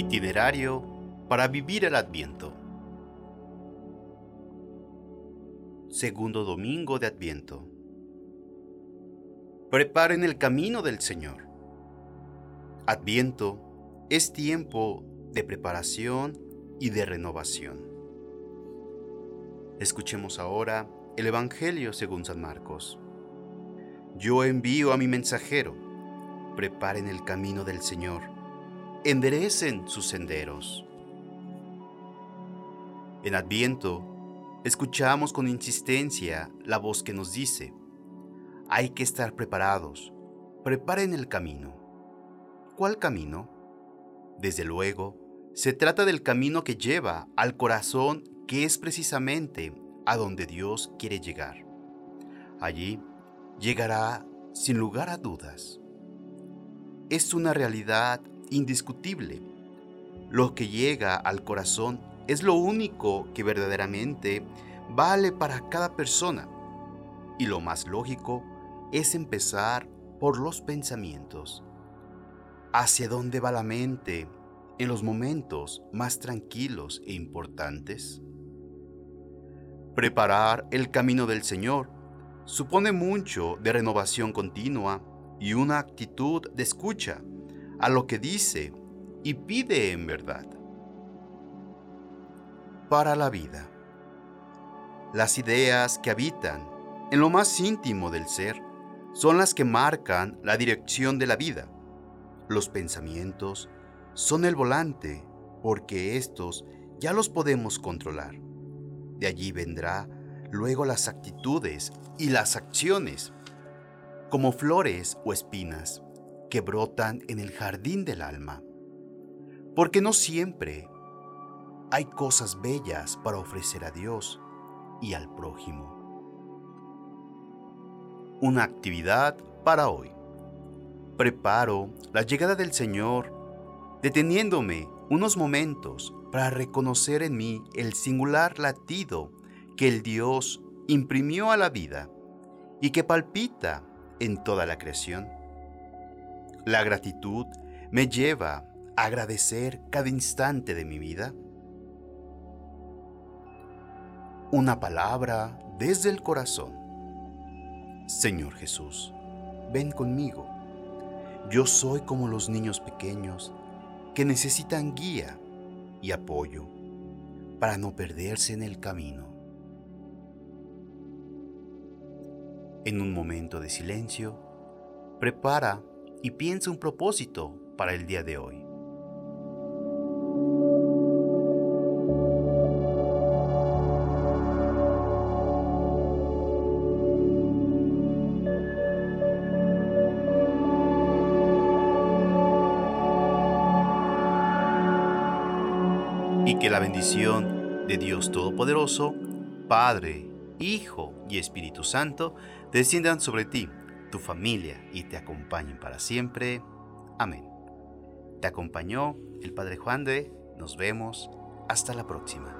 Itinerario para vivir el Adviento. Segundo domingo de Adviento. Preparen el camino del Señor. Adviento es tiempo de preparación y de renovación. Escuchemos ahora el Evangelio según San Marcos. Yo envío a mi mensajero. Preparen el camino del Señor. Enderecen sus senderos. En Adviento, escuchamos con insistencia la voz que nos dice, hay que estar preparados, preparen el camino. ¿Cuál camino? Desde luego, se trata del camino que lleva al corazón que es precisamente a donde Dios quiere llegar. Allí llegará sin lugar a dudas. Es una realidad indiscutible. Lo que llega al corazón es lo único que verdaderamente vale para cada persona. Y lo más lógico es empezar por los pensamientos. ¿Hacia dónde va la mente en los momentos más tranquilos e importantes? Preparar el camino del Señor supone mucho de renovación continua y una actitud de escucha a lo que dice y pide en verdad. Para la vida. Las ideas que habitan en lo más íntimo del ser son las que marcan la dirección de la vida. Los pensamientos son el volante porque estos ya los podemos controlar. De allí vendrá luego las actitudes y las acciones, como flores o espinas que brotan en el jardín del alma. Porque no siempre hay cosas bellas para ofrecer a Dios y al prójimo. Una actividad para hoy. Preparo la llegada del Señor deteniéndome unos momentos para reconocer en mí el singular latido que el Dios imprimió a la vida y que palpita en toda la creación. La gratitud me lleva a agradecer cada instante de mi vida. Una palabra desde el corazón. Señor Jesús, ven conmigo. Yo soy como los niños pequeños que necesitan guía y apoyo para no perderse en el camino. En un momento de silencio, prepara y piensa un propósito para el día de hoy. y que la bendición de Dios Todopoderoso, Padre, Hijo y Espíritu Santo desciendan sobre ti, tu familia y te acompañen para siempre. Amén. Te acompañó el Padre Juan de, nos vemos, hasta la próxima.